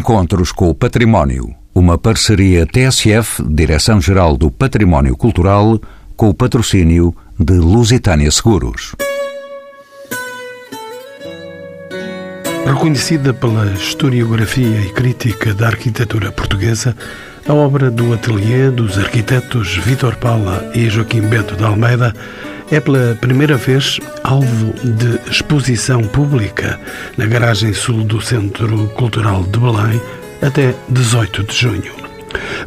Encontros com o Património. Uma parceria TSF, Direção-Geral do Património Cultural, com o patrocínio de Lusitânia Seguros. Reconhecida pela historiografia e crítica da arquitetura portuguesa, a obra do ateliê dos arquitetos Vítor Paula e Joaquim Bento de Almeida é pela primeira vez alvo de exposição pública na garagem sul do Centro Cultural de Belém até 18 de junho.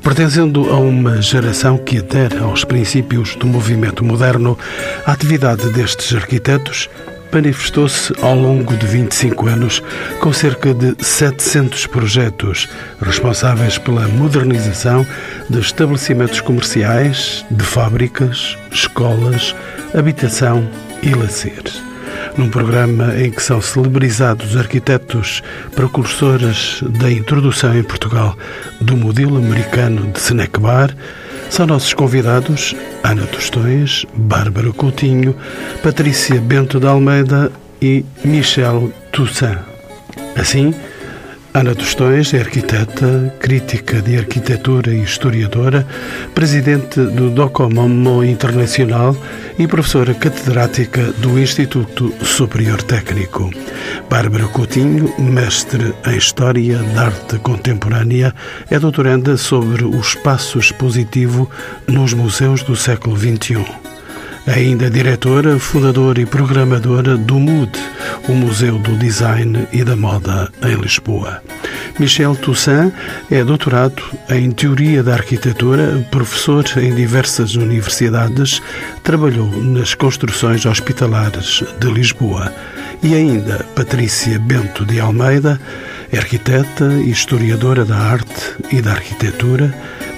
Pertencendo a uma geração que adere aos princípios do movimento moderno, a atividade destes arquitetos manifestou-se ao longo de 25 anos com cerca de 700 projetos responsáveis pela modernização de estabelecimentos comerciais, de fábricas, escolas, habitação e lazeres. Num programa em que são celebrizados arquitetos precursores da introdução em Portugal do modelo americano de snack bar, são nossos convidados Ana Tostões, Bárbara Coutinho, Patrícia Bento de Almeida e Michel Toussaint. Assim, Ana Tostões é arquiteta, crítica de arquitetura e historiadora, presidente do Docomomo Internacional e professora catedrática do Instituto Superior Técnico. Bárbara Coutinho, mestre em História da Arte Contemporânea, é doutoranda sobre o espaço expositivo nos museus do século XXI ainda diretora, fundadora e programadora do MUD, o Museu do Design e da Moda em Lisboa. Michel Toussaint é doutorado em Teoria da Arquitetura, professor em diversas universidades, trabalhou nas construções hospitalares de Lisboa. E ainda Patrícia Bento de Almeida, arquiteta e historiadora da arte e da arquitetura,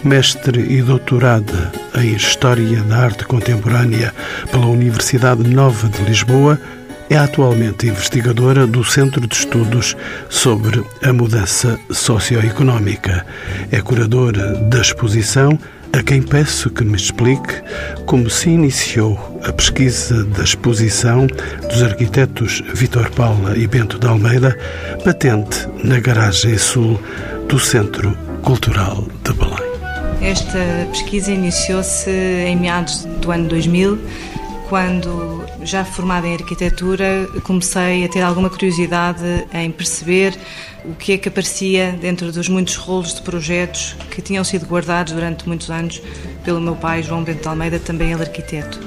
mestre e doutorada em História da Arte Contemporânea pela Universidade Nova de Lisboa, é atualmente investigadora do Centro de Estudos sobre a Mudança Socioeconómica. É curadora da exposição a quem peço que me explique como se iniciou a pesquisa da exposição dos arquitetos Vitor Paula e Bento de Almeida, patente na garagem sul do Centro Cultural de Belém. Esta pesquisa iniciou-se em meados do ano 2000, quando, já formada em arquitetura, comecei a ter alguma curiosidade em perceber o que é que aparecia dentro dos muitos rolos de projetos que tinham sido guardados durante muitos anos pelo meu pai, João Bento Almeida, também ele arquiteto.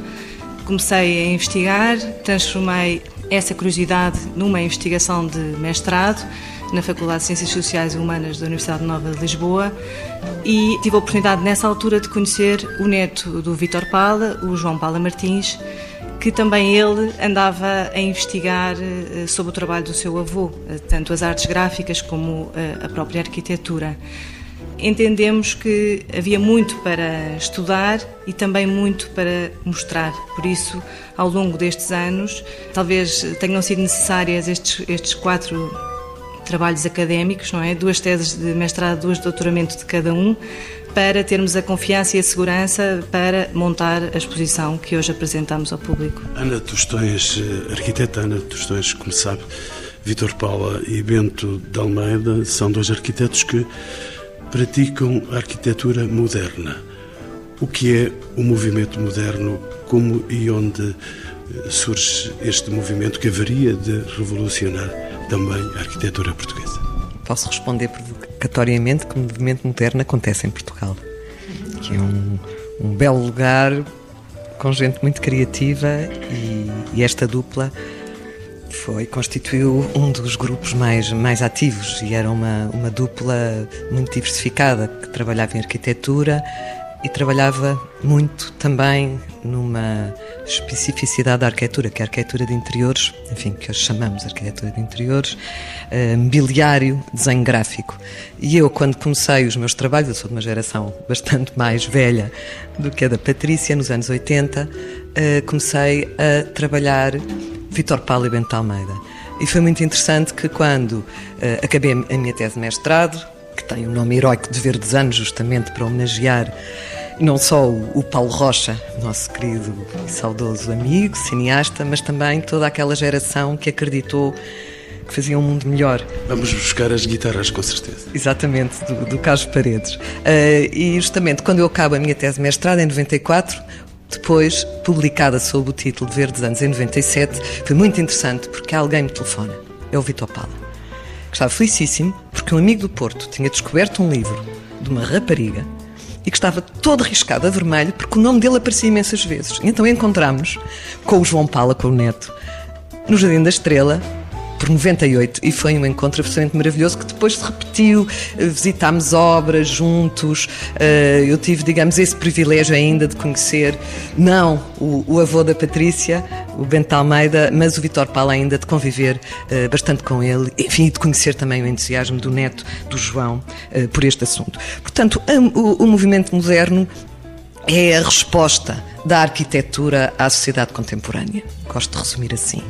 Comecei a investigar, transformei essa curiosidade numa investigação de mestrado na Faculdade de Ciências Sociais e Humanas da Universidade Nova de Lisboa e tive a oportunidade nessa altura de conhecer o neto do Vítor Pala, o João Pala Martins, que também ele andava a investigar eh, sobre o trabalho do seu avô, eh, tanto as artes gráficas como eh, a própria arquitetura. Entendemos que havia muito para estudar e também muito para mostrar. Por isso, ao longo destes anos, talvez tenham sido necessárias estes, estes quatro trabalhos académicos, não é? Duas teses de mestrado, duas de doutoramento de cada um, para termos a confiança e a segurança para montar a exposição que hoje apresentamos ao público. Ana Tostões, eh, arquiteta Ana Tostões, como sabe, Vitor Paula e Bento de Almeida são dois arquitetos que praticam arquitetura moderna. O que é o movimento moderno? Como e onde eh, surge este movimento que haveria de revolucionar também a arquitetura portuguesa? Posso responder provocatoriamente que o movimento moderno acontece em Portugal, que é um, um belo lugar com gente muito criativa e, e, esta dupla foi constituiu um dos grupos mais mais ativos e era uma uma dupla muito diversificada que trabalhava em arquitetura e trabalhava muito também numa especificidade da arquitetura, que é a arquitetura de interiores, enfim, que hoje chamamos arquitetura de interiores, uh, mobiliário, desenho gráfico. E eu, quando comecei os meus trabalhos, eu sou de uma geração bastante mais velha do que a da Patrícia, nos anos 80, uh, eh, comecei a trabalhar Vitor Paulo e Bento Almeida. E foi muito interessante que quando uh, acabei a minha tese de mestrado, que tem o nome heróico de Verdes Anos, justamente para homenagear não só o Paulo Rocha, nosso querido e saudoso amigo, cineasta, mas também toda aquela geração que acreditou que faziam um mundo melhor. Vamos buscar as guitarras, com certeza. Exatamente, do, do Carlos Paredes. Uh, e justamente quando eu acabo a minha tese de mestrado, em 94, depois publicada sob o título de Verdes Anos, em 97, foi muito interessante porque alguém me telefona. É o Vitor Pala. Que estava felicíssimo porque um amigo do Porto tinha descoberto um livro de uma rapariga e que estava todo riscado a vermelho porque o nome dele aparecia imensas vezes. E então encontramos com o João Pala, com o neto, no Jardim da Estrela, por 98 e foi um encontro absolutamente maravilhoso que depois se repetiu, visitámos obras juntos, eh, eu tive, digamos, esse privilégio ainda de conhecer, não o, o avô da Patrícia, o Bento Almeida, mas o Vitor Paulo ainda de conviver eh, bastante com ele, enfim, de conhecer também o entusiasmo do neto, do João, eh, por este assunto. Portanto, o, o movimento moderno é a resposta da arquitetura à sociedade contemporânea. Gosto de resumir assim.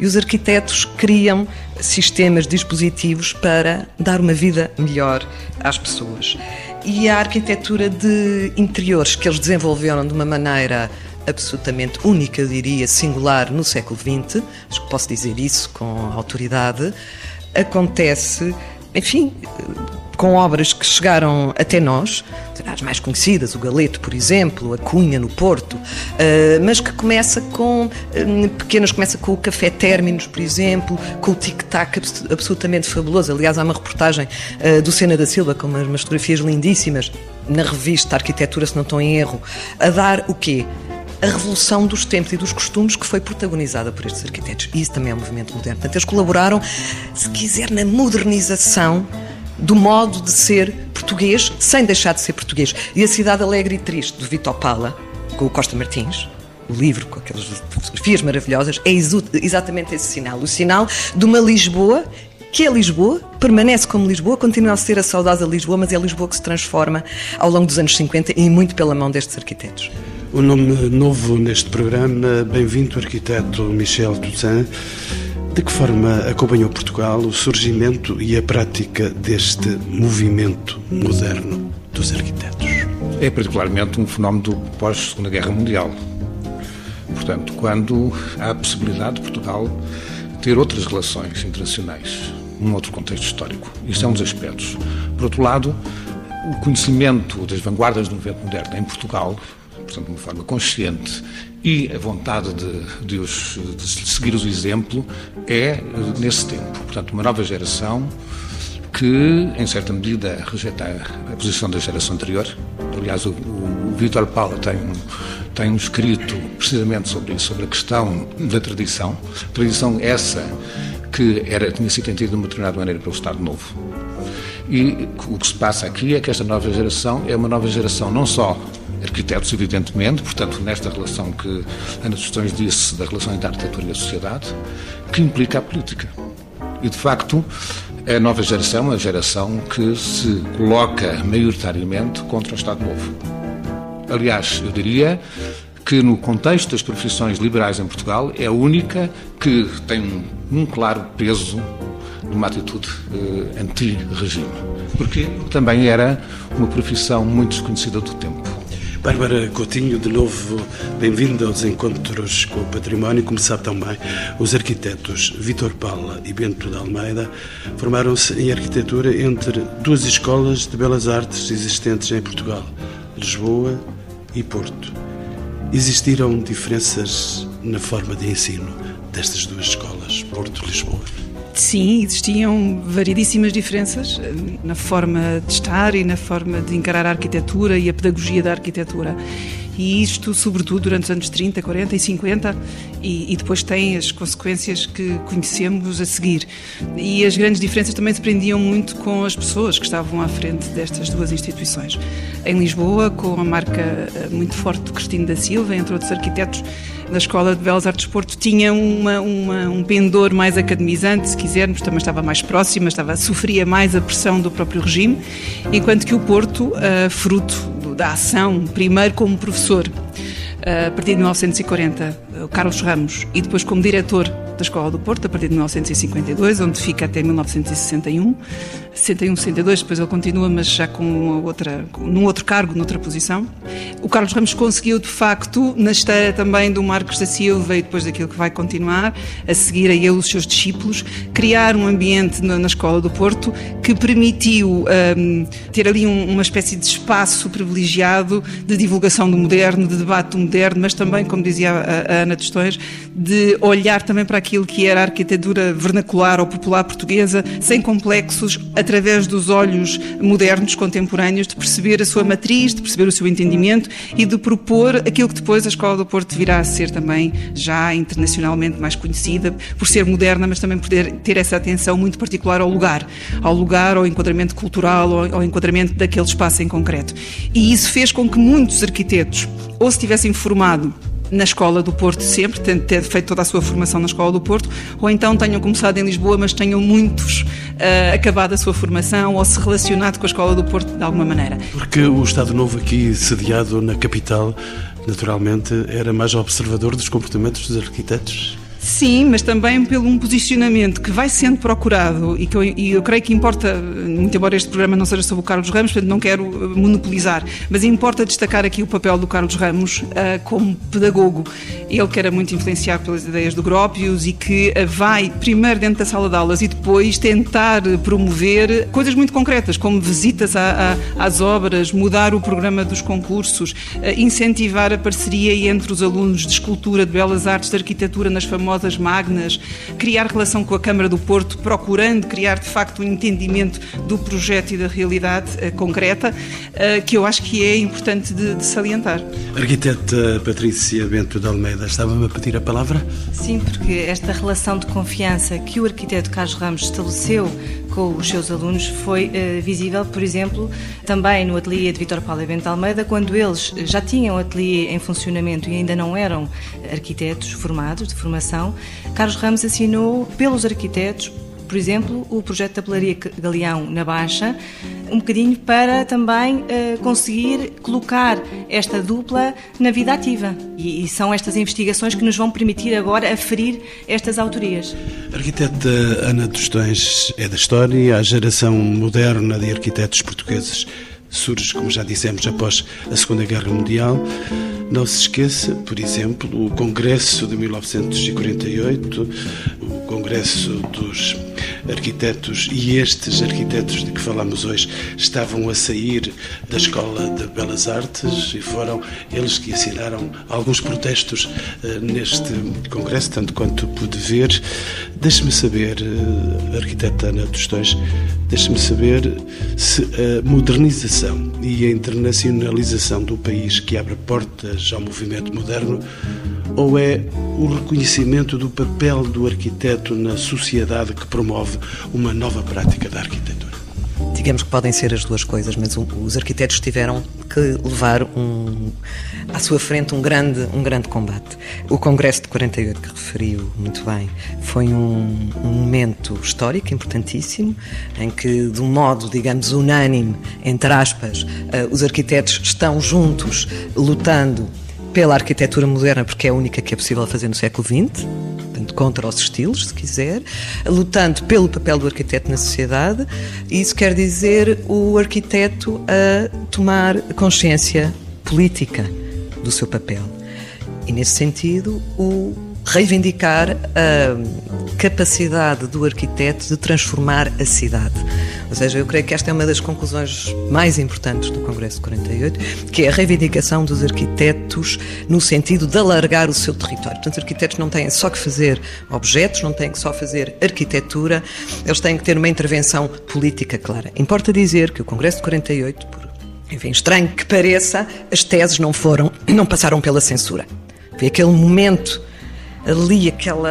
E os arquitetos criam sistemas, dispositivos para dar uma vida melhor às pessoas. E a arquitetura de interiores que eles desenvolveram de uma maneira absolutamente única, diria, singular no século XX, acho que posso dizer isso com autoridade, acontece, enfim, com obras que chegaram até nós, as mais conhecidas, o Galeto, por exemplo, a Cunha no Porto, eh, mas que começa com eh, pequenas, começa com o Café Términos, por exemplo, com o tic-tac absolutamente fabuloso. Aliás, há uma reportagem eh, do Sena da Silva com umas fotografias lindíssimas na revista Arquitetura, se não estou em erro, a dar o quê? a revolução dos tempos e dos costumes que foi protagonizada por estes arquitetos. E isso também é um movimento moderno. Portanto, eles colaboraram, se quiser, na modernização do modo de ser português sem deixar de ser português. E a Cidade Alegre e Triste, do Vitor Pala, com o Costa Martins, o livro com aquelas fotografias maravilhosas, é exatamente esse sinal. O sinal de uma Lisboa que é Lisboa, permanece como Lisboa, continua a ser a saudosa Lisboa, mas é Lisboa que se transforma ao longo dos anos 50 e muito pela mão destes arquitetos. O nome novo neste programa, bem-vindo arquiteto Michel Toussaint. De que forma acompanhou Portugal o surgimento e a prática deste movimento moderno dos arquitetos? É particularmente um fenómeno do pós-Segunda Guerra Mundial. Portanto, quando há a possibilidade de Portugal ter outras relações internacionais, num outro contexto histórico. Isto é um dos aspectos. Por outro lado, o conhecimento das vanguardas do movimento moderno em Portugal portanto, de uma forma consciente, e a vontade de, de, os, de seguir o exemplo é nesse tempo. Portanto, uma nova geração que, em certa medida, rejeita a, posição da geração anterior. Aliás, o, o, Vítor Paula tem tem um escrito precisamente sobre isso, sobre a questão da tradição. Tradição essa que era, tinha sido entendida de uma determinada maneira pelo Estado Novo. E o que se passa aqui é que esta nova geração é uma nova geração não só arquitetos, evidentemente, portanto, nesta relação que Ana Tostões disse da relação entre a arquitetura e a sociedade, que implica a política. E, de facto, a nova geração é a geração que se coloca maioritariamente contra o Estado Novo. Aliás, eu diria que no contexto das profissões liberais em Portugal é a única que tem um, claro peso numa atitude eh, anti-regime. Porque também era uma profissão muito desconhecida do tempo. Bárbara Coutinho, de novo, bem-vinda aos encontros com o património. Como sabe também, os arquitetos Vítor Paula e Bento de Almeida formaram-se em arquitetura entre duas escolas de belas artes existentes em Portugal, Lisboa e Porto. Existiram diferenças na forma de ensino destas duas escolas, Porto e Lisboa? Sim, existiam variedíssimas diferenças eh, na forma de estar e na forma de encarar a arquitetura e a pedagogia da arquitetura. E isto, sobretudo, durante os anos 30, 40 e 50, e, e, depois tem as consequências que conhecemos a seguir. E as grandes diferenças também se prendiam muito com as pessoas que estavam à frente destas duas instituições. Em Lisboa, com a marca eh, muito forte do Cristino da Silva, entre outros arquitetos, da Escola de Belas Artes Porto tinha uma, uma, um pendor mais academizante, se quisermos, também estava mais próxima, estava, sofria mais a pressão do próprio regime, enquanto que o Porto, uh, fruto da ação, primeiro como professor, uh, a partir de 1940, o Carlos Ramos, e depois como diretor da Escola do Porto, a partir de 1952, onde fica até 1961. 61, 62, depois ele continua, mas já com outra, num outro cargo, noutra posição. O Carlos Ramos conseguiu, de facto, na esteira também do Marcos da Silva e depois daquilo que vai continuar, a seguir a ele os seus discípulos, criar um ambiente na, na Escola do Porto que permitiu um, ter ali um, uma espécie de espaço privilegiado de divulgação do moderno, de debate do moderno, mas também, como dizia a, a Ana Tostões, de olhar também para aquilo que era a arquitetura vernacular ou popular portuguesa, sem complexos, através dos olhos modernos, contemporâneos, de perceber a sua matriz, de perceber o seu entendimento e de propor aquilo que depois a Escola do Porto virá a ser também já internacionalmente mais conhecida, por ser moderna, mas também por ter essa atenção muito particular ao lugar, ao lugar, ao enquadramento cultural, ao enquadramento daquele espaço em concreto. E isso fez com que muitos arquitetos ou se tivessem formado na Escola do Porto sempre, tendo ter feito toda a sua formação na Escola do Porto, ou então tenham começado em Lisboa, mas tenham muitos uh, acabado a sua formação ou se relacionado com a Escola do Porto de alguma maneira. Porque o Estado Novo aqui, sediado na capital, naturalmente era mais observador dos comportamentos dos arquitetos? Sim, mas também pelo um posicionamento que vai sendo procurado e que eu, e eu, creio que importa, muito embora este programa não seja sobre o Carlos Ramos, portanto não quero eh, monopolizar, mas importa destacar aqui o papel do Carlos Ramos uh, como pedagogo. Ele que era muito influenciado pelas ideias do Gropius e que uh, vai primeiro dentro da sala de aulas e depois tentar promover coisas muito concretas, como visitas a, a, às obras, mudar o programa dos concursos, uh, incentivar a parceria entre os alunos de escultura, de belas artes, de arquitetura nas famosas famosas magnas, criar relação com a Câmara do Porto, procurando criar de facto um entendimento do projeto e da realidade uh, concreta, uh, que eu acho que é importante de, de salientar. Arquiteta Patrícia Bento de Almeida, estava-me a pedir a palavra? Sim, porque esta relação de confiança que o arquiteto Carlos Ramos estabeleceu com os seus alunos foi uh, visível, por exemplo, também no ateliê de Vitor Paulo Bento Almeida, quando eles já tinham o ateliê em funcionamento e ainda não eram arquitetos formados, de formação, Carlos Ramos assinou pelos arquitetos por exemplo, o projeto da Pelaria Galeão na Baixa, um bocadinho para também uh, conseguir colocar esta dupla na vida ativa. E, e, são estas investigações que nos vão permitir agora aferir estas autorias. A arquiteta Ana Tostões é da história, a geração moderna de arquitetos portugueses surge, como já dissemos, após a Segunda Guerra Mundial. Não se esqueça, por exemplo, o Congresso de 1948, o Congresso dos arquitetos e estes arquitetos de que falamos hoje estavam a sair da Escola de Belas Artes e foram eles que assinaram alguns protestos uh, neste congresso, tanto quanto pude ver. Deixe-me saber, uh, arquiteta Ana Tostões, deixe-me saber se a modernização e a internacionalização do país que abre portas ao movimento moderno ou é o reconhecimento do papel do arquiteto na sociedade que promove uma nova prática da arquitetura? Digamos que podem ser as duas coisas, mas os arquitetos tiveram que levar um, à sua frente um grande, um grande combate. O Congresso de 48, que referiu muito bem, foi um, um momento histórico importantíssimo, em que, de um modo, digamos, unânime, entre aspas, uh, os arquitetos estão juntos lutando pela arquitetura moderna, porque é a única que é possível fazer no século XX, contra os estilos, se quiser, lutando pelo papel do arquiteto na sociedade, isso quer dizer o arquiteto a tomar consciência política do seu papel. E, nesse sentido, o reivindicar a capacidade do arquiteto de transformar a cidade. Ou seja, eu creio que esta é uma das conclusões mais importantes do Congresso de 48, que é a reivindicação dos arquitetos no sentido de alargar o seu território. Portanto, os arquitetos não têm só que fazer objetos, não têm que só fazer arquitetura, eles têm que ter uma intervenção política clara. Importa dizer que o Congresso de 48, por enfim, estranho que pareça, as teses não foram, não passaram pela censura. Foi aquele momento ali aquela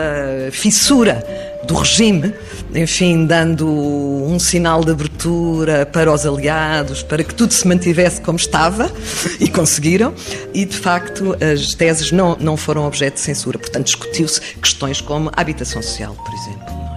fissura do regime, enfim, dando um sinal de abertura para os aliados, para que tudo se mantivesse como estava, e conseguiram, e de facto as teses não, não foram objeto de censura, portanto discutiu-se questões como a habitação social, por exemplo.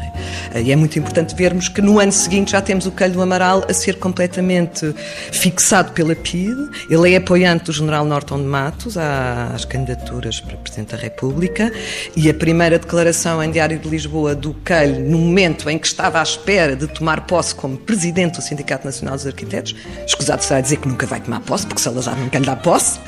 E é muito importante vermos que no ano seguinte já temos o Calho do Amaral a ser completamente fixado pela PIDE. Ele é apoiante do general Norton de Matos às candidaturas para Presidente da República e a primeira declaração em Diário de Lisboa do Calho, no momento em que estava à espera de tomar posse como Presidente do Sindicato Nacional dos Arquitetos, escusado será dizer que nunca vai tomar posse, porque Salazar nunca lhe dá posse,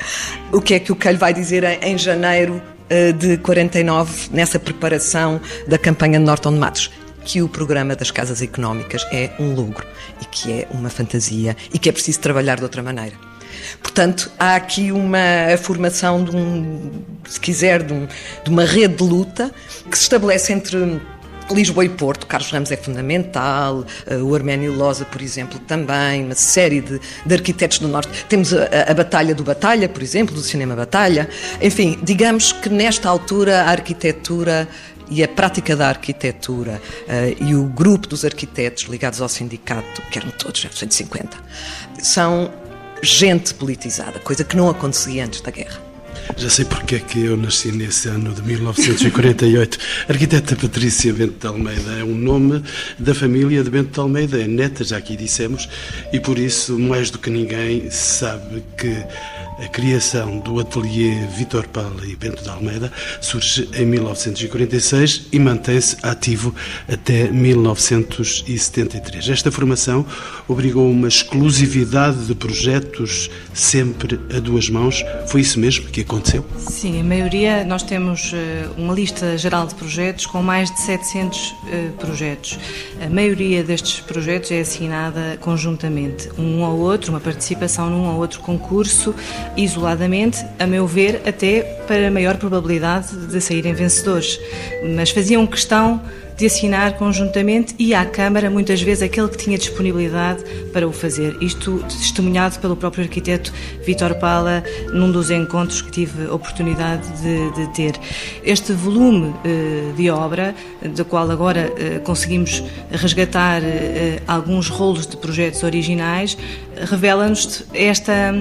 o que é que o Calho vai dizer em, em janeiro eh, de 49, nessa preparação da campanha de Norton de Matos? Que o programa das casas económicas é um logro e que é uma fantasia e que é preciso trabalhar de outra maneira. Portanto, há aqui uma formação de um, se quiser, de, um, de uma rede de luta que se estabelece entre Lisboa e Porto, Carlos Ramos é fundamental, eh, o Arménio Loza, por exemplo, também, uma série de, de arquitetos do Norte. Temos a, a, Batalha do Batalha, por exemplo, do Cinema Batalha. Enfim, digamos que nesta altura a arquitetura e a prática da arquitetura uh, e o grupo dos arquitetos ligados ao sindicato, que eram todos 150, são gente politizada, coisa que não acontecia antes da guerra. Já sei porque é que eu nasci nesse ano de 1948. A arquiteta Patrícia Bento de Almeida é um nome da família de Bento de Almeida, é neta, já aqui dissemos, e por isso, mais do que ninguém, sabe que a criação do ateliê Vitor Pala e Bento de Almeida surge em 1946 e mantém-se ativo até 1973. Esta formação obrigou uma exclusividade de projetos sempre a duas mãos. Foi isso mesmo que aconteceu? Sim, a maioria, nós temos eh, uma lista geral de projetos com mais de 700 eh, projetos. A maioria destes projetos é assinada conjuntamente, um ao outro, uma participação num ou outro concurso isoladamente, a meu ver, até para maior probabilidade de saírem vencedores. Mas faziam questão de assinar conjuntamente e à Câmara, muitas vezes, aquele que tinha disponibilidade para o fazer. Isto testemunhado pelo próprio arquiteto Vítor Pala num dos encontros que tive a oportunidade de, de ter. Este volume eh, de obra, do qual agora eh, conseguimos resgatar eh, alguns rolos de projetos originais, revela-nos esta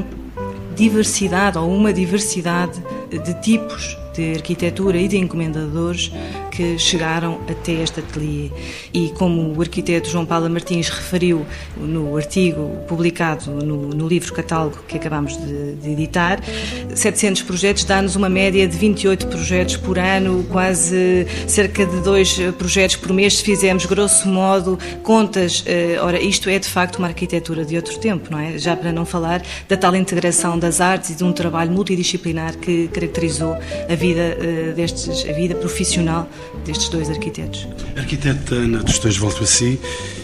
diversidade ou uma diversidade de tipos de arquitetura e de encomendadores que chegaram até este ateliê. E como o arquiteto João Paulo Martins referiu no artigo publicado no, no livro catálogo que acabamos de, de editar, 700 projetos dá-nos uma média de 28 projetos por ano, quase cerca de dois projetos por mês, se fizermos grosso modo contas. Eh, ora, isto é de facto uma arquitetura de outro tempo, não é? Já para não falar da tal integração das artes e de um trabalho multidisciplinar que caracterizou a vida eh, destes, a vida profissional destes dois arquitetos. Arquiteta Ana dos Dois, volto a si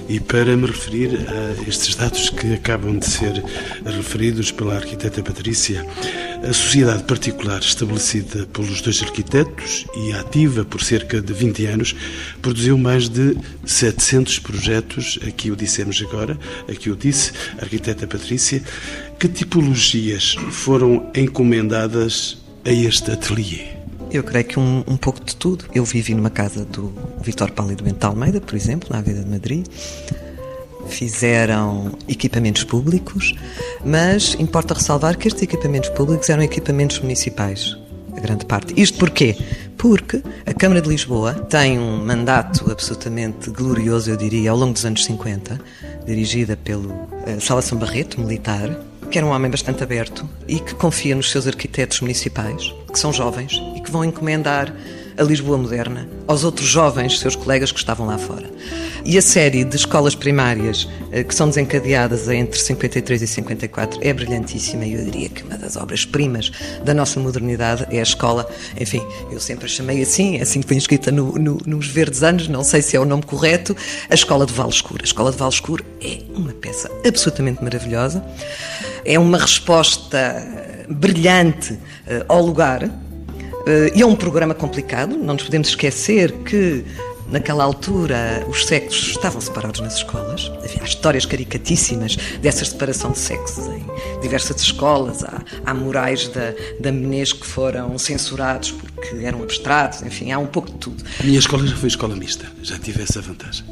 e para me referir a estes dados que acabam de ser referidos pela arquiteta Patrícia, a sociedade particular estabelecida pelos dois arquitetos e ativa por cerca de 20 anos produziu mais de 700 projetos, aqui o dissemos agora, aqui o disse a arquiteta Patrícia. Que tipologias foram encomendadas a este ateliê? Eu creio que um, um pouco de tudo. Eu vivi numa casa do Vitor Pálido Bento Almeida, por exemplo, na Avenida de Madrid. Fizeram equipamentos públicos, mas importa ressalvar que estes equipamentos públicos eram equipamentos municipais, a grande parte. Isto porquê? Porque a Câmara de Lisboa tem um mandato absolutamente glorioso, eu diria, ao longo dos anos 50, dirigida pelo uh, Salvação Barreto, militar, que era um homem bastante aberto e que confia nos seus arquitetos municipais, que são jovens e que vão encomendar a Lisboa moderna aos outros jovens seus colegas que estavam lá fora. E a série de escolas primárias eh, que são desencadeadas entre 53 e 54 é brilhantíssima e eu diria que uma das obras-primas da nossa modernidade é a escola, enfim, eu sempre a chamei assim, é assim que foi inscrita no, no, nos Verdes Anos, não sei se é o nome correto, a Escola de Val Escuro. A Escola de Val Escuro é uma peça absolutamente maravilhosa, é uma resposta brilhante uh, ao lugar, Uh, e é um programa complicado, não nos podemos esquecer que Naquela altura, os sexos estavam separados nas escolas. Havia histórias caricatíssimas dessa separação de sexos em diversas escolas. Há, há murais da, da Menez que foram censurados porque eram abstratos. Enfim, há um pouco de tudo. A minha escola já foi escola mista, já tive essa vantagem.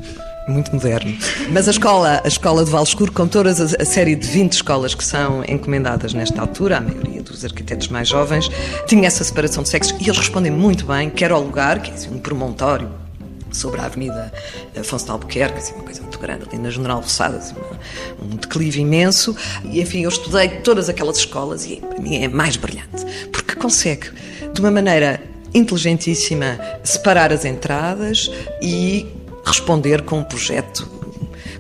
Muito moderno. Mas a escola, a escola de Valescuro, com toda a, série de 20 escolas que são encomendadas nesta altura, a maioria dos arquitetos mais jovens, tinha essa separação de sexos e eles respondem muito bem, quer ao lugar, que é assim, um promontório sobre a Avenida Afonso de Albuquerque, assim, uma coisa muito grande, ali na General Roçada, assim, um declive imenso. E, enfim, eu estudei todas aquelas escolas e, para mim, é mais brilhante, porque consegue, de uma maneira inteligentíssima, separar as entradas e responder com um projeto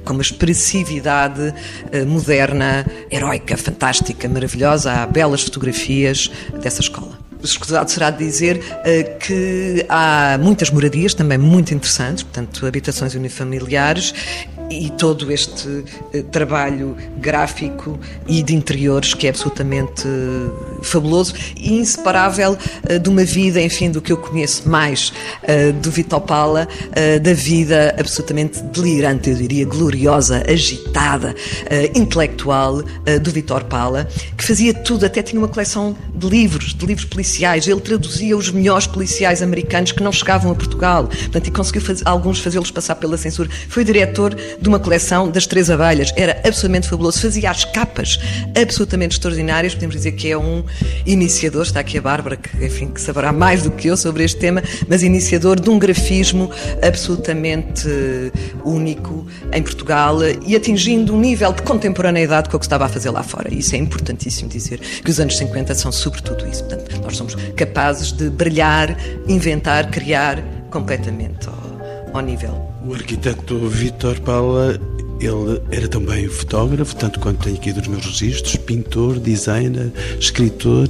com uma expressividade eh, moderna, heroica, fantástica, maravilhosa. Há belas fotografias dessa escola. Escusado será dizer uh, que há muitas moradias também muito interessantes, portanto, habitações unifamiliares e todo este uh, trabalho gráfico e de interiores que é absolutamente fabuloso e inseparável de uma vida, enfim, do que eu conheço mais do Vitor Pala, da vida absolutamente delirante, eu diria, gloriosa, agitada, intelectual do Vitor Pala, que fazia tudo, até tinha uma coleção de livros, de livros policiais. Policiais, ele traduzia os melhores policiais americanos que não chegavam a Portugal, portanto, e conseguiu fazer, alguns fazê-los passar pela censura. Foi diretor de uma coleção das Três Abelhas, era absolutamente fabuloso, fazia as capas absolutamente extraordinárias, podemos dizer que é um iniciador, está aqui a Bárbara, que, enfim, que saberá mais do que eu sobre este tema, mas iniciador de um grafismo absolutamente único em Portugal e atingindo um nível de contemporaneidade com o que estava a fazer lá fora. Isso é importantíssimo dizer, que os anos 50 são sobretudo isso. Portanto, nós somos capazes de brilhar, inventar, criar completamente ao, ao nível. O arquiteto Vítor Paula ele era também fotógrafo, tanto quanto tenho aqui dos meus registros, pintor, designer, escritor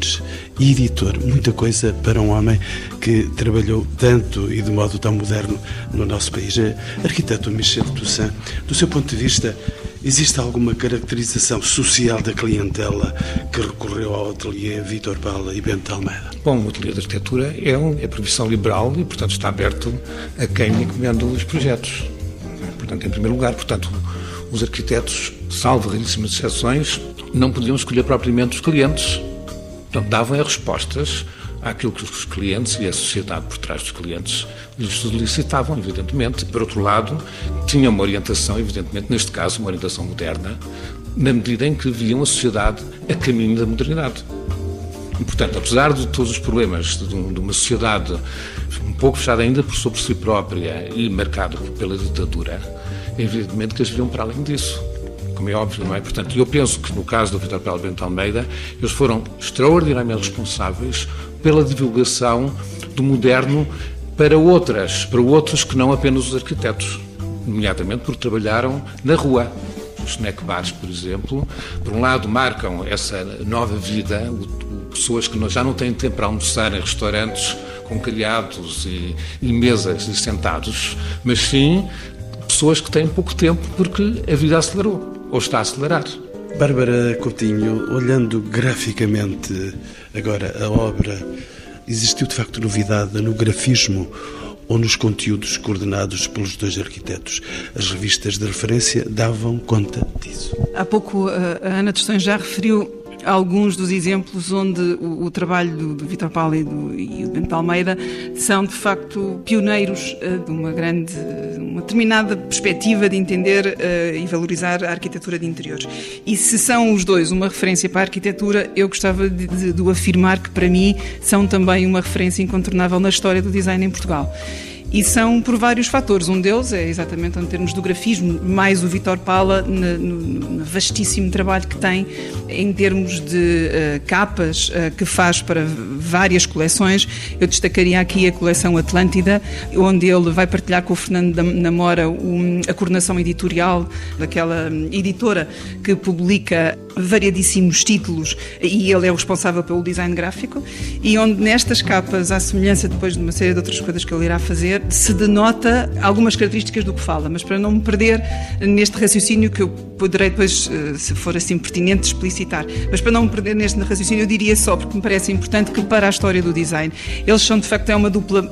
e editor. Muita coisa para um homem que trabalhou tanto e de modo tão moderno no nosso país. Arquiteto Michel Toussaint, do seu ponto de vista, Existe alguma caracterização social da clientela que recorreu ao ateliê Vítor Bala e Bento Almeida? Bom, o ateliê de arquitetura é, um, é profissão liberal e, portanto, está aberto a quem encomenda os projetos. Portanto, em primeiro lugar, portanto, os arquitetos, salvo raríssimas exceções, não podiam escolher propriamente os clientes. Portanto, davam respostas àquilo que os clientes e a sociedade por trás dos clientes lhes solicitavam, evidentemente. Por outro lado, tinham uma orientação, evidentemente, neste caso, uma orientação moderna, na medida em que viam a sociedade a caminho da modernidade. E, portanto, apesar de todos os problemas de uma sociedade um pouco fechada ainda por sobre si própria e marcada pela ditadura, evidentemente que eles viam para além disso como é óbvio, não é? Portanto, eu penso que no caso do Vitor Pelo Bento Almeida, eles foram extraordinariamente responsáveis pela divulgação do moderno para outras, para outros que não apenas os arquitetos, nomeadamente porque trabalharam na rua. Os snack bars, por exemplo, por um lado marcam essa nova vida, pessoas que já não têm tempo para almoçar em restaurantes com calhados e, e mesas e sentados, mas sim pessoas que têm pouco tempo porque a vida acelerou ou está a acelerar. Bárbara Coutinho, olhando graficamente agora a obra, existiu de facto novidade no grafismo ou nos conteúdos coordenados pelos dois arquitetos. As revistas de referência davam conta disso. Há pouco a Ana Tostões já referiu alguns dos exemplos onde o, o trabalho do, do Vitor Paulo e do, e do Bento Almeida são, de facto, pioneiros uh, de uma grande, uma determinada perspectiva de entender uh, e valorizar a arquitetura de interiores. E se são os dois uma referência para a arquitetura, eu gostava de, de afirmar que, para mim, são também uma referência incontornável na história do design em Portugal. E são por vários fatores. Um deles é exatamente em termos do grafismo, mais o Vitor Pala, no, no, vastíssimo trabalho que tem em termos de uh, capas uh, que faz para várias coleções. Eu destacaria aqui a coleção Atlântida, onde ele vai partilhar com o Fernando Namora um, a coordenação editorial daquela um, editora que publica variadíssimos títulos e ele é o responsável pelo design gráfico e onde nestas capas, à semelhança depois de uma série de outras coisas que ele irá fazer, se denota algumas características do que fala, mas para não me perder neste raciocínio que eu poderei depois, eh, se for assim pertinente, explicitar, mas para não me perder neste raciocínio eu diria só, porque me parece importante que para a história do design, eles são de facto é uma dupla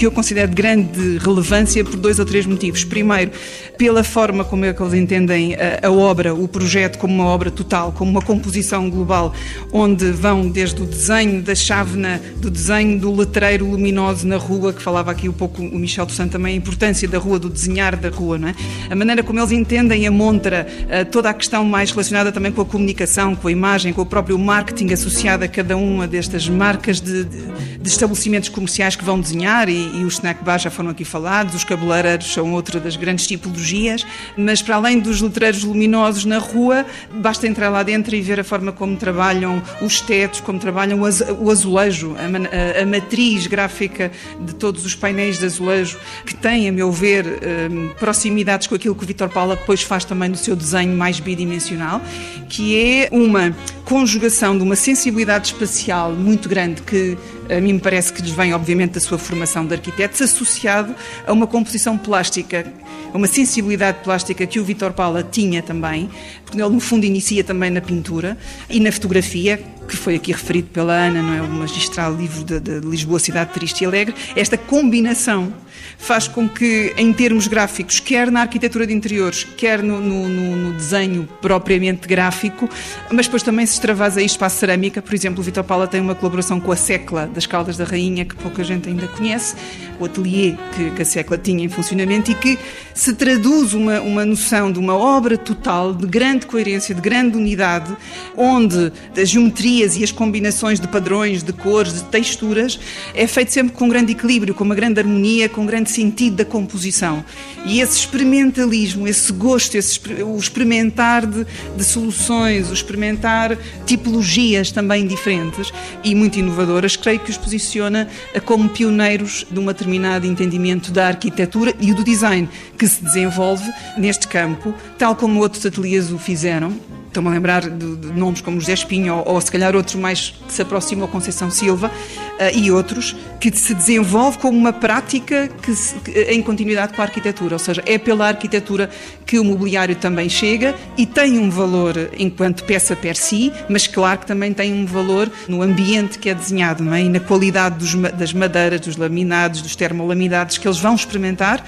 que eu considero de grande relevância por dois ou três motivos. Primeiro, pela forma como é que eles entendem a, a, obra, o projeto como uma obra total, como uma composição global, onde vão desde o desenho da chávena, do desenho do letreiro luminoso na rua, que falava aqui um pouco o Michel Toussaint também, a importância da rua, do desenhar da rua, não é? A maneira como eles entendem a montra, toda a questão mais relacionada também com a comunicação, com a imagem, com o próprio marketing associado a cada uma destas marcas de, de, de estabelecimentos comerciais que vão desenhar e, e, e o snack bar já foram aqui falados, os cabeleireiros são outra das grandes tipologias, mas para além dos letreiros luminosos na rua, basta entrar lá dentro e ver a forma como trabalham os tetos, como trabalham o azulejo, a, a, a matriz gráfica de todos os painéis de azulejo, que têm, a meu ver, um, proximidades com aquilo que o Vitor Paula depois faz também no seu desenho mais bidimensional, que é uma conjugação de uma sensibilidade espacial muito grande que a mim me parece que lhes vem, obviamente, da sua formação de arquitetos, associado a uma composição plástica, a uma sensibilidade plástica que o Vitor Paula tinha também, porque ele, no fundo, inicia também na pintura e na fotografia, que foi aqui referido pela Ana, não é? O magistral livro de, de Lisboa, Cidade Triste e Alegre, esta combinação faz com que, em termos gráficos, quer na arquitetura de interiores, quer no, no, no desenho propriamente gráfico, mas depois também se extravasa isto para a cerâmica. Por exemplo, o Vitor Paula tem uma colaboração com a Secla das Caldas da Rainha, que pouca gente ainda conhece, o ateliê que, que a Secla tinha em funcionamento e que se traduz uma, uma noção de uma obra total, de grande coerência, de grande unidade, onde as geometrias e as combinações de padrões, de cores, de texturas, é feito sempre com grande equilíbrio, com uma grande harmonia, com grande sentido da composição. E esse experimentalismo, esse gosto, esse, o experimentar de, de soluções, o experimentar tipologias também diferentes e muito inovadoras, creio que os posiciona como pioneiros de um determinado entendimento da arquitetura e do design que se desenvolve neste campo, tal como outros ateliês o fizeram Estou-me a lembrar de, de, nomes como José Espinho ou, ou, se calhar outros mais que se aproximam a Conceição Silva uh, e outros, que se desenvolve como uma prática que, se, que, em continuidade com a arquitetura. Ou seja, é pela arquitetura que o mobiliário também chega e tem um valor enquanto peça per si, mas claro que também tem um valor no ambiente que é desenhado não é? e na qualidade dos, das madeiras, dos laminados, dos termolaminados que eles vão experimentar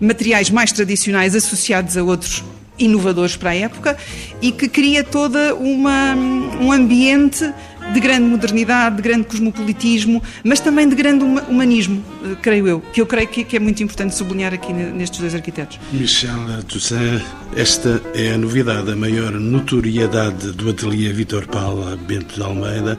materiais mais tradicionais associados a outros inovadores para a época e que cria toda uma, um ambiente de grande modernidade, de grande cosmopolitismo, mas também de grande humanismo, eh, creio eu, que eu creio que, é muito importante sublinhar aqui nestes dois arquitetos. Michel Toussaint, esta é a novidade, a maior notoriedade do ateliê Vitor Paula Bento de Almeida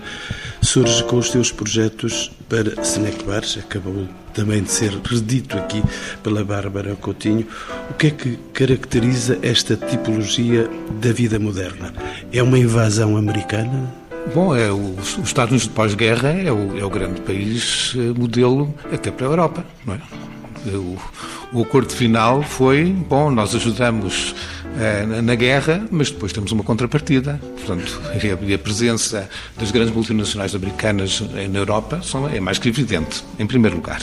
surge com os teus projetos para Snack Bars, acabou também de ser redito aqui pela Bárbara Coutinho. O que é que caracteriza esta tipologia da vida moderna? É uma invasão americana? Bom, é o, os Estados Unidos de pós-guerra é o, é o grande país eh, modelo até para a Europa, não é? O, o acordo final foi, bom, nós ajudamos na guerra, mas depois temos uma contrapartida. Portanto, a, presença das grandes multinacionais americanas na Europa é mais que evidente, em primeiro lugar.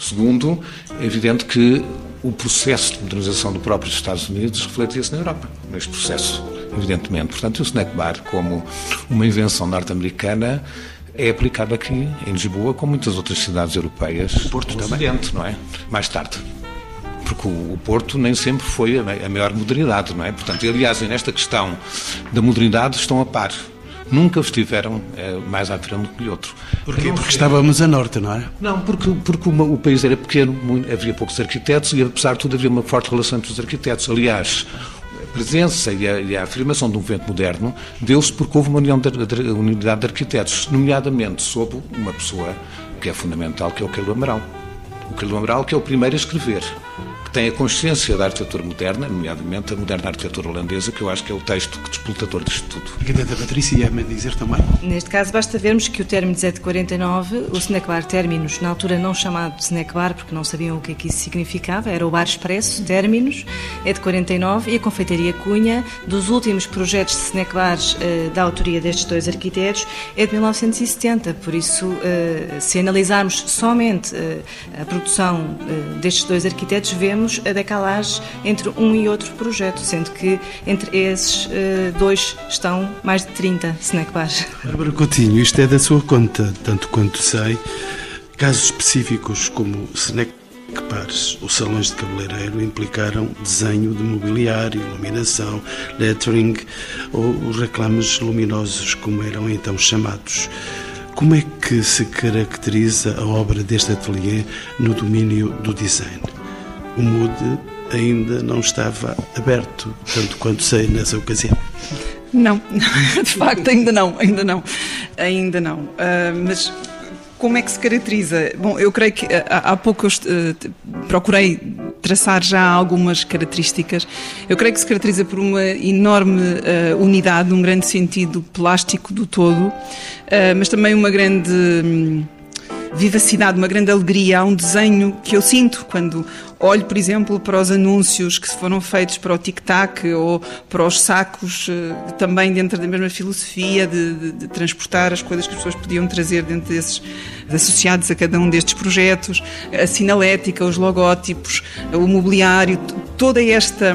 Segundo, é evidente que o processo de modernização do próprio Estados Unidos refletia-se na Europa, neste processo, evidentemente. Portanto, o snack bar, como uma invenção norte-americana, é aplicado aqui em Lisboa, como muitas outras cidades europeias. O Porto também. não é? Mais tarde. Porque o, Porto nem sempre foi a maior modernidade, não é? Portanto, aliás, nesta questão da modernidade estão a par nunca estiveram é, mais à frente do que outro. Porquê? Porque estávamos a norte, não é? Não, porque, porque uma, o país era pequeno, muito, havia poucos arquitetos e, apesar de tudo, havia uma forte relação entre os arquitetos. Aliás, a presença e a, e a afirmação de um movimento moderno deu-se porque houve uma união de, de, unidade de arquitetos, nomeadamente sob uma pessoa que é fundamental, que é o Carlos Amaral. O Carlos Amaral, que é o primeiro a escrever tem a consciência da arquitetura moderna, nomeadamente a moderna arquitetura holandesa, que eu acho que é o texto disputador disto tudo. Arquiteta Patrícia, ia-me dizer também? Neste caso, basta vermos que o término de 49, o snack bar Términos, na altura não chamado snack bar, porque não sabiam o que é que isso significava, era o bar expresso, Términos, é de 49, e a confeitaria Cunha, dos últimos projetos de snack bars uh, da autoria destes dois arquitetos, é de 1970. Por isso, uh, se analisarmos somente uh, a produção destes dois arquitetos, vemos vemos a decalagem entre um e outro projeto, sendo que entre esses uh, dois estão mais de 30 snack bars. Bárbara Coutinho, isto é da sua conta, tanto quanto sei. Casos específicos como snack bars ou salões de cabeleireiro implicaram desenho de mobiliário, iluminação, lettering ou os reclames luminosos, como eram então chamados. Como é que se caracteriza a obra deste ateliê no domínio do design? O MUD ainda não estava aberto, tanto quanto sei nessa ocasião. Não, de facto ainda não, ainda não, ainda não. Uh, mas Como é que se caracteriza? Bom, eu creio que eh, há, há pouco eu uh, procurei traçar já algumas características. Eu creio que se caracteriza por uma enorme uh, unidade, um grande sentido plástico do todo, mas também uma grande. Um, vivacidade, uma grande alegria. Há um desenho que eu sinto quando olho, por exemplo, para os anúncios que foram feitos para o tic-tac ou para os sacos, eh, também dentro da mesma filosofia de, de, de, transportar as coisas que as pessoas podiam trazer dentro desses, associados a cada um destes projetos, a sinalética, os logótipos, o mobiliário, toda esta.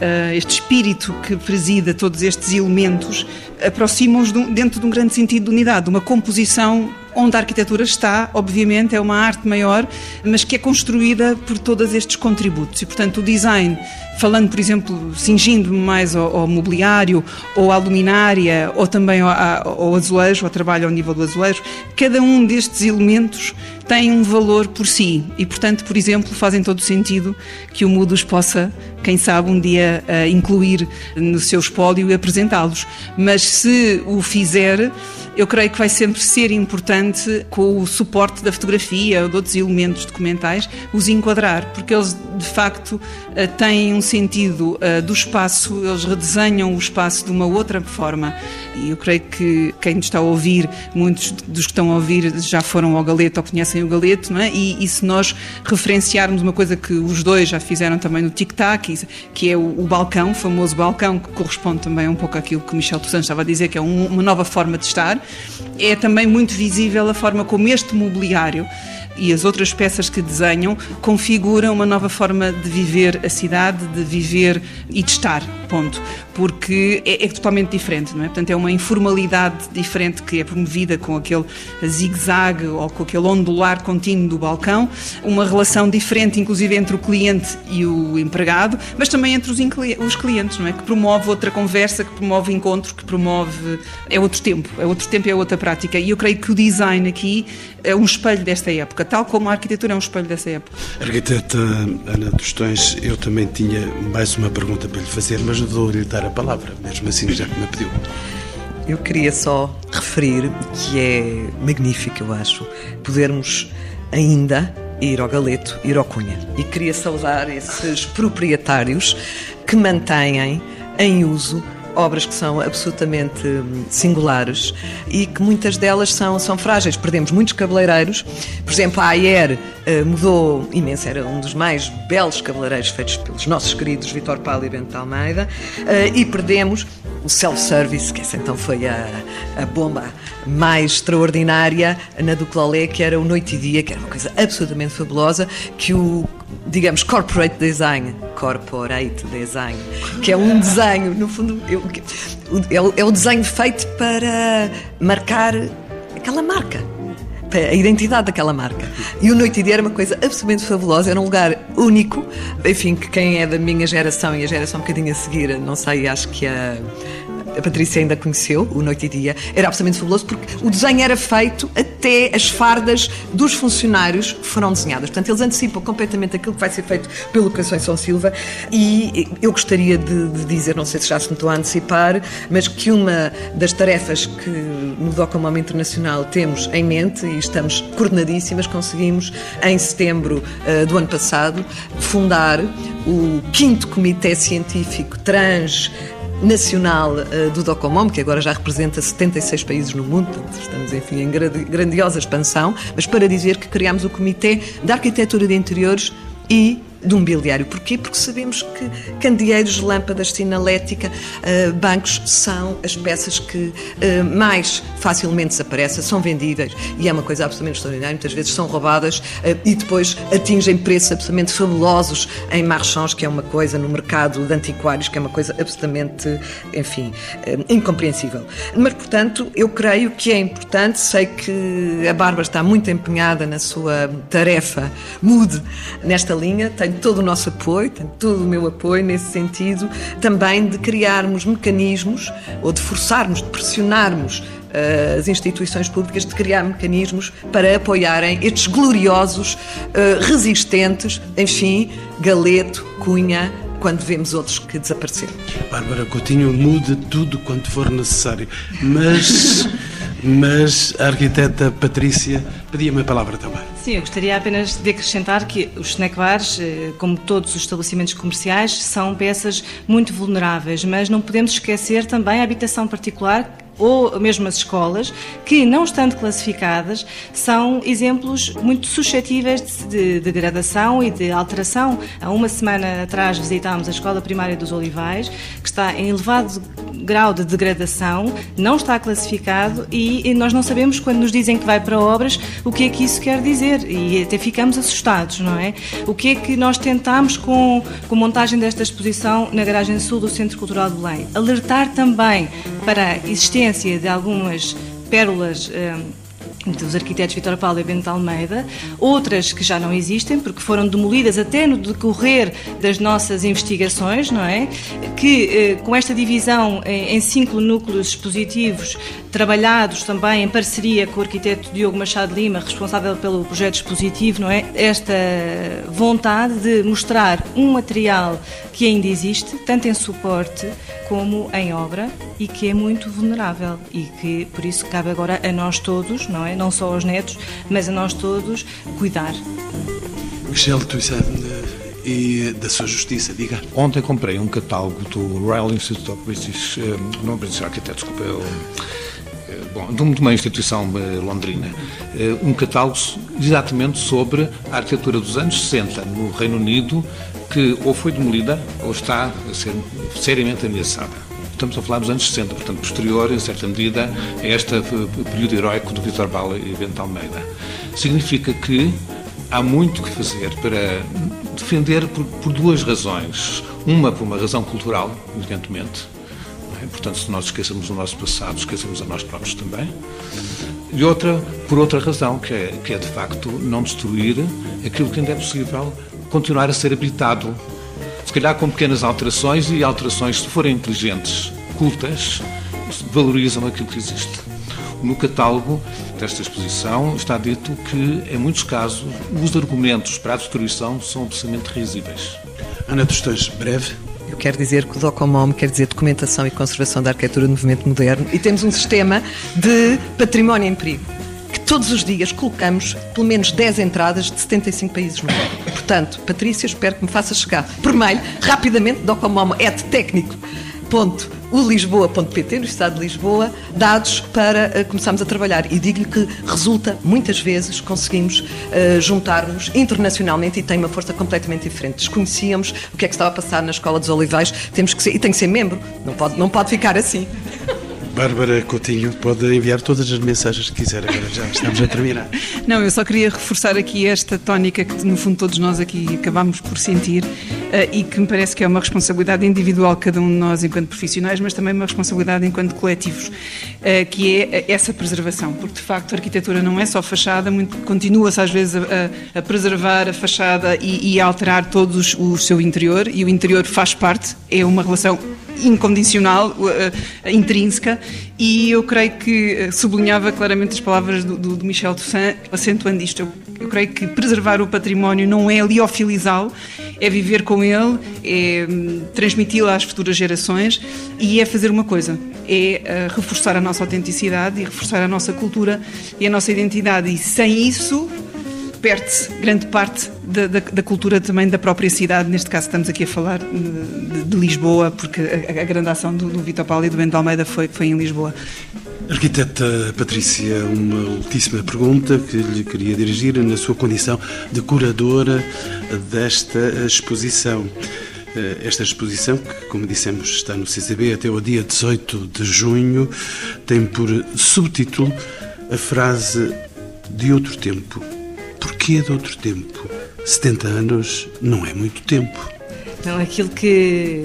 Uh, este espírito que presida todos estes elementos aproximam-os dentro de um grande sentido de unidade, de uma composição onde a arquitetura está, obviamente, é uma arte maior, mas que é construída por todos estes contributos. E, portanto, o design, falando, por exemplo, cingindo-me mais ao, ao, mobiliário, ou à luminária, ou também ao, ao azulejo, ao trabalho ao nível do azulejo, cada um destes elementos tem um valor por si e, portanto, por exemplo, fazem todo sentido que o Moodus possa, quem sabe, um dia uh, incluir no seu espólio e apresentá-los. Mas se o fizer, eu creio que vai sempre ser importante, com o suporte da fotografia ou de outros elementos documentais, os enquadrar, porque eles de facto eh, têm um sentido eh, do espaço, eles redesenham o espaço de uma outra forma. E eu creio que quem está a ouvir, muitos dos que estão a ouvir já foram ao Galeto ou conhecem o Galeto, não é? E, e se nós referenciarmos uma coisa que os dois já fizeram também no Tic Tac, que é o, o balcão, o famoso balcão, que corresponde também um pouco àquilo que Michel Toussaint estava a dizer, que é um, uma nova forma de estar, é também muito visível a forma como este mobiliário e as outras peças que desenham configuram uma nova forma de viver a cidade, de viver e de estar, ponto. Porque é, é totalmente diferente, não é? Portanto, é uma informalidade diferente que é promovida com aquele zigue-zague ou com aquele ondular contínuo do balcão, uma relação diferente, inclusive, entre o cliente e o empregado, mas também entre os, os clientes, não é? Que promove outra conversa, que promove encontro, que promove. É outro tempo, é outro tempo, é outra prática. E eu creio que o design aqui é um espelho desta época, tal como a arquitetura é um espelho dessa época. Arquiteta Ana Tostões, eu também tinha mais uma pergunta para lhe fazer, mas vou-lhe dar a palavra, mesmo assim, já que me pediu. Eu queria só referir que é magnífico, eu acho, podermos ainda ir ao Galeto, ir ao Cunha. E queria saudar esses proprietários que mantêm em uso obras que são absolutamente hum, singulares e que muitas delas são, são frágeis. Perdemos muitos cabeleireiros. Por exemplo, a Ayer uh, mudou imenso, era um dos mais belos cabeleireiros feitos pelos nossos queridos Vitor Paulo e Bento de Almeida. Uh, e perdemos o self-service, que essa então foi a, a bomba mais extraordinária na Duclalé, que era o Noite e Dia, que era uma coisa absolutamente fabulosa, que o, digamos, corporate design, corporate design, que é um desenho, no fundo, eu, é, é o desenho feito para marcar aquela marca a identidade daquela marca. E o Noite e Dia era uma coisa absolutamente fabulosa, era um lugar único. Enfim, que quem é da minha geração e a geração um bocadinho a seguir, não sei, acho que a a Patrícia ainda conheceu, o Noite e Dia, era absolutamente fabuloso porque o desenho era feito até as fardas dos funcionários foram desenhadas. Portanto, eles antecipam completamente aquilo que vai ser feito pelo Canções São Silva e eu gostaria de, de, dizer, não sei se já se me estou a antecipar, mas que uma das tarefas que no Docomom Internacional temos em mente e estamos coordenadíssimas, conseguimos em setembro uh, do ano passado fundar o quinto Comitê Científico Trans nacional uh, do Docomom, que agora já representa 76 países no mundo, portanto, estamos, enfim, em grandiosa expansão, mas para dizer que criámos o Comitê de Arquitetura de Interiores e do mobiliário. Porquê? Porque sabemos que candeeiros, lâmpadas, sinalética, uh, bancos são as peças que uh, mais facilmente desaparecem, são vendíveis e é uma coisa absolutamente extraordinária. Muitas vezes são roubadas uh, e depois atingem preços absolutamente fabulosos em marchands, que é uma coisa no mercado de antiquários, que é uma coisa absolutamente, enfim, incompreensível. Mas, portanto, eu creio que é importante, sei que a Bárbara está muito empenhada na sua tarefa, mude nesta linha, tem todo o nosso apoio, tem todo o meu apoio nesse sentido, também de criarmos mecanismos ou de forçarmos, de pressionarmos uh, as instituições públicas de criar mecanismos para apoiarem estes gloriosos, uh, resistentes, enfim, Galeto, Cunha, quando vemos outros que desapareceram. Bárbara Coutinho muda tudo quanto for necessário, mas Mas a arquiteta Patrícia pedia-me a palavra também. Sim, eu gostaria apenas de acrescentar que os snack bars, eh, como todos os estabelecimentos comerciais, são peças muito vulneráveis, mas não podemos esquecer também a habitação particular ou mesmo as escolas, que não estando classificadas, são exemplos muito suscetíveis de degradação e de alteração. Há uma semana atrás visitámos a Escola Primária dos Olivais, que está em elevado grau de degradação, não está classificado e nós não sabemos quando nos dizem que vai para obras o que é que isso quer dizer e até ficamos assustados, não é? O que é que nós tentamos com, com a montagem desta exposição na garagem sul do Centro Cultural de Belém? Alertar também para a existência de algumas pérolas. Hum, dos arquitetos Vitor Paulo e Bento Almeida, outras que já não existem, porque foram demolidas até no decorrer das nossas investigações, não é? Que eh, com esta divisão em cinco núcleos expositivos, trabalhados também em parceria com o arquiteto Diogo Machado Lima, responsável pelo projeto expositivo, não é? Esta vontade de mostrar um material que ainda existe, tanto em suporte como em obra, e que é muito vulnerável e que por isso cabe agora a nós todos, não é? Não só aos netos, mas a nós todos cuidar. Michel Toussaint e da sua justiça, diga. Ontem comprei um catálogo do Royal Institute of British, eh, não British Architects, desculpa, é eh, bom, de uma instituição eh, londrina, um catálogo exatamente sobre a arquitetura dos anos 60 no Reino Unido, que ou foi demolida ou está a ser seriamente ameaçada estamos a falar dos anos 60, portanto, posterior, em certa medida, a este período heroico do Vitor Bala e Bento Almeida. Significa que há muito que fazer para defender por, por duas razões. Uma, por uma razão cultural, evidentemente, é? portanto, se nós esquecemos o nosso passado, esquecemos a nós próprios também. E outra, por outra razão, que é, que é de facto não destruir aquilo que ainda é possível continuar a ser habitado se calhar com pequenas alterações e alterações, se forem inteligentes, cultas, valorizam aquilo que existe. No catálogo desta exposição está dito que, em muitos casos, os argumentos para a destruição são absolutamente risíveis. Ana Tostões, breve. Eu quero dizer que o DOCOMOM quer dizer Documentação e Conservação da Arquitetura do Movimento Moderno e temos um sistema de património em perigo todos os dias colocamos pelo menos 10 entradas de 75 países no mundo. Portanto, Patrícia, espero que me faça chegar por mail rapidamente docomomo et técnico ponto no Estado de Lisboa, dados para uh, começarmos a trabalhar. E digo-lhe que resulta, muitas vezes, conseguimos uh, juntar-nos internacionalmente e tem uma força completamente diferente. Desconhecíamos o que é que estava a passar na Escola dos Olivais, temos que ser, e tem que ser membro, não pode, não pode ficar assim. Bárbara Coutinho pode enviar todas as mensagens que quiser, agora já estamos a terminar. Não, eu só queria reforçar aqui esta tónica que, no fundo, todos nós aqui acabamos por sentir uh, e que me parece que é uma responsabilidade individual cada um de nós enquanto profissionais, mas também uma responsabilidade enquanto coletivos, uh, que é essa preservação, porque de facto a arquitetura não é só fachada, continua-se às vezes a, a, preservar a fachada e, e a alterar todo o seu interior, e o interior faz parte, é uma relação incondicional, uh, intrínseca, e eu creio que uh, sublinhava claramente as palavras do, do, do Michel Toussaint, acentuando isto. Eu, eu, creio que preservar o património não é liofilizá-lo, é viver com ele, é um, transmiti-lo às futuras gerações e é fazer uma coisa, é reforçar a nossa autenticidade e reforçar a nossa cultura e a nossa identidade. E sem isso, perde-se grande parte da, da, da, cultura também da própria cidade. Neste caso, estamos aqui a falar de, de Lisboa, porque a, a, grande ação do, do Vitor Paulo e do Bento Almeida foi, foi em Lisboa. Arquiteta Patrícia, uma ultíssima pergunta que lhe queria dirigir na sua condição de curadora desta exposição. Eh, esta exposição, que, como dissemos, está no CCB até o dia 18 de junho, tem por subtítulo a frase de outro tempo Porquê de outro tempo? 70 anos não é muito tempo. Não, aquilo que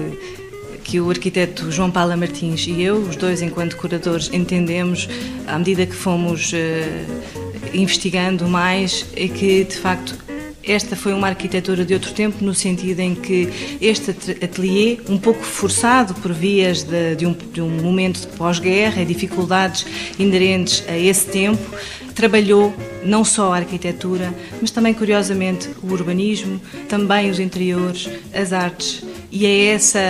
que o arquiteto João Paula Martins e eu, os dois enquanto curadores, entendemos à medida que fomos uh, investigando mais é que de facto esta foi uma arquitetura de outro tempo no sentido em que este ateliê, um pouco forçado por vias de, de, um, de um momento de pós-guerra e dificuldades inerentes a esse tempo, trabalhou não só a arquitetura, mas também, curiosamente, o urbanismo, também os interiores, as artes. E é essa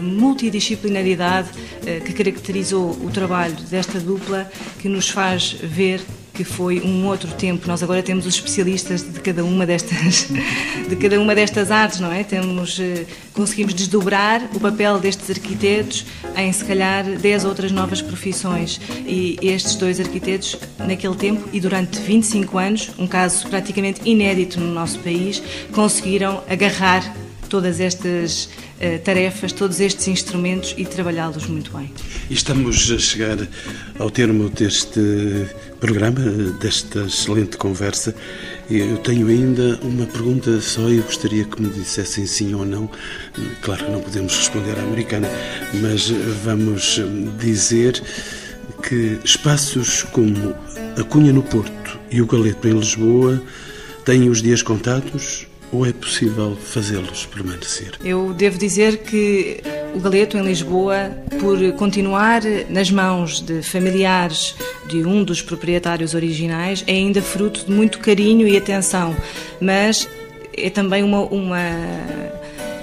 multidisciplinaridade eh, que caracterizou o trabalho desta dupla que nos faz ver que foi um outro tempo. Nós agora temos os especialistas de cada uma destas, de cada uma destas artes, não é? Temos, eh, conseguimos desdobrar o papel destes arquitetos em, se calhar, 10 outras novas profissões. E estes dois arquitetos, naquele tempo e durante 25 anos, um caso praticamente inédito no nosso país, conseguiram agarrar todas estas uh, tarefas, todos estes instrumentos e trabalhá-los muito bem. E estamos a chegar ao termo deste programa, desta excelente conversa. Eu tenho ainda uma pergunta só e gostaria que me dissessem sim ou não. Claro que não podemos responder à americana, mas vamos dizer que espaços como a Cunha no Porto e o Galeto em Lisboa têm os dias contados ou é possível fazê-los permanecer? Eu devo dizer que o Galeto em Lisboa, por continuar nas mãos de familiares de um dos proprietários originais, é ainda fruto de muito carinho e atenção, mas é também uma, uma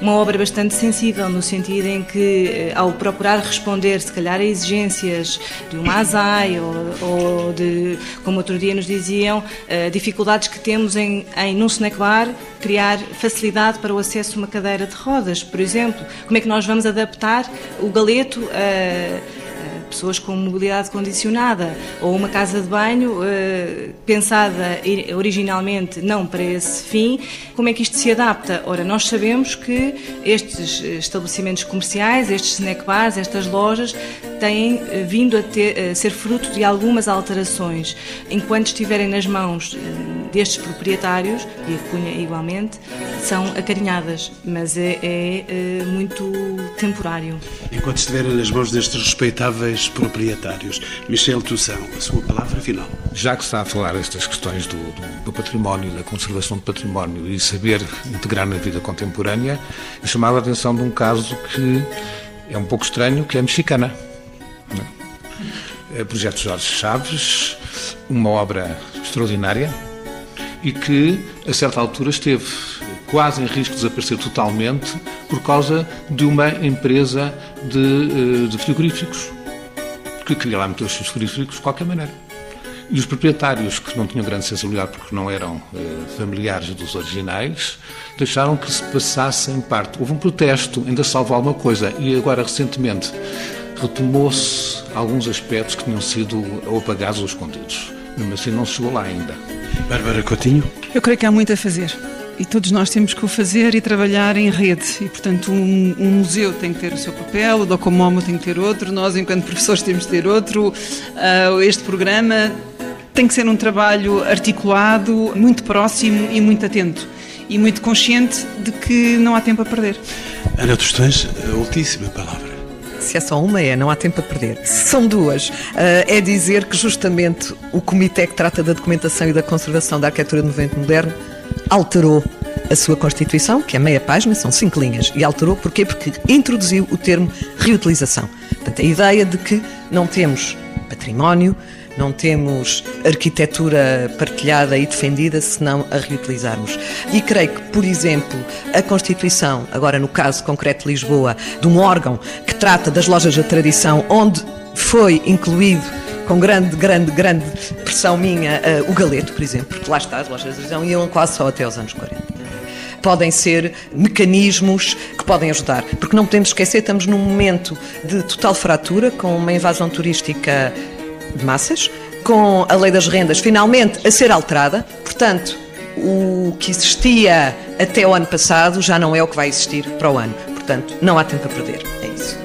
uma obra bastante sensível, no sentido em que, eh, ao procurar responder, se calhar, a exigências de uma ASAI ou, ou de, como outro dia nos diziam, uh, dificuldades que temos em, em, num snack bar, criar facilidade para o acesso a uma cadeira de rodas, por exemplo. Como é que nós vamos adaptar o galeto a pessoas com mobilidade condicionada ou uma casa de banho eh, pensada originalmente não para esse fim, como é que isto se adapta? Ora, nós sabemos que estes estabelecimentos comerciais, estes snack bars, estas lojas, têm eh, vindo a, ter, a ser fruto de algumas alterações. Enquanto estiverem nas mãos eh, destes proprietários, e a Cunha igualmente, são acarinhadas, mas é, é muito temporário. Enquanto estiverem nas mãos destes respeitáveis proprietários. Michel Toussaint, a sua palavra final. Já que está a falar estas questões do, do, do património, da conservação do património e saber integrar na vida contemporânea, eu chamava a atenção de um caso que é um pouco estranho, que é a mexicana. É? é projeto Jorge Chaves, uma obra extraordinária e que, a certa altura, esteve quase em risco de desaparecer totalmente por causa de uma empresa de, eh, de frigoríficos que queria lá meter os seus frigoríficos de qualquer maneira. E os proprietários, que não tinham grande sensibilidade porque não eram eh, familiares dos originais, deixaram que se passasse em parte. Houve um protesto, ainda salvo alguma coisa, e agora recentemente retomou-se alguns aspectos que tinham sido ou apagados ou escondidos. Mesmo assim, não se chegou lá ainda. Bárbara Coutinho? Eu creio que há muito a fazer e todos nós temos que o fazer e trabalhar em rede. E, portanto, um, um, museu tem que ter o seu papel, o Docomomo tem que ter outro, nós, enquanto professores, temos que ter outro. Uh, este programa tem que ser um trabalho articulado, muito próximo e muito atento. E muito consciente de que não há tempo a perder. Ana Tostões, a ultíssima palavra. Se é só uma, é, não há tempo a perder. Se são duas, ah, é dizer que justamente o comitê que trata da documentação e da conservação da arquitetura do movimento moderno alterou a sua Constituição, que é meia página, são cinco linhas, e alterou porquê? Porque introduziu o termo reutilização. Portanto, a ideia de que não temos património, não temos arquitetura partilhada e defendida se não a reutilizarmos. E creio que, por exemplo, a Constituição, agora no caso concreto de Lisboa, de um órgão que trata das lojas da tradição, onde foi incluído com grande, grande, grande pressão minha, uh, o Galeto, por exemplo, porque lá está, as lojas de televisão iam quase só até aos anos 40 podem ser mecanismos que podem ajudar. Porque não podemos esquecer, estamos num momento de total fratura, com uma invasão turística de massas, com a lei das rendas finalmente a ser alterada. Portanto, o que existia até o ano passado já não é o que vai existir para o ano. Portanto, não há tempo a perder. É isso.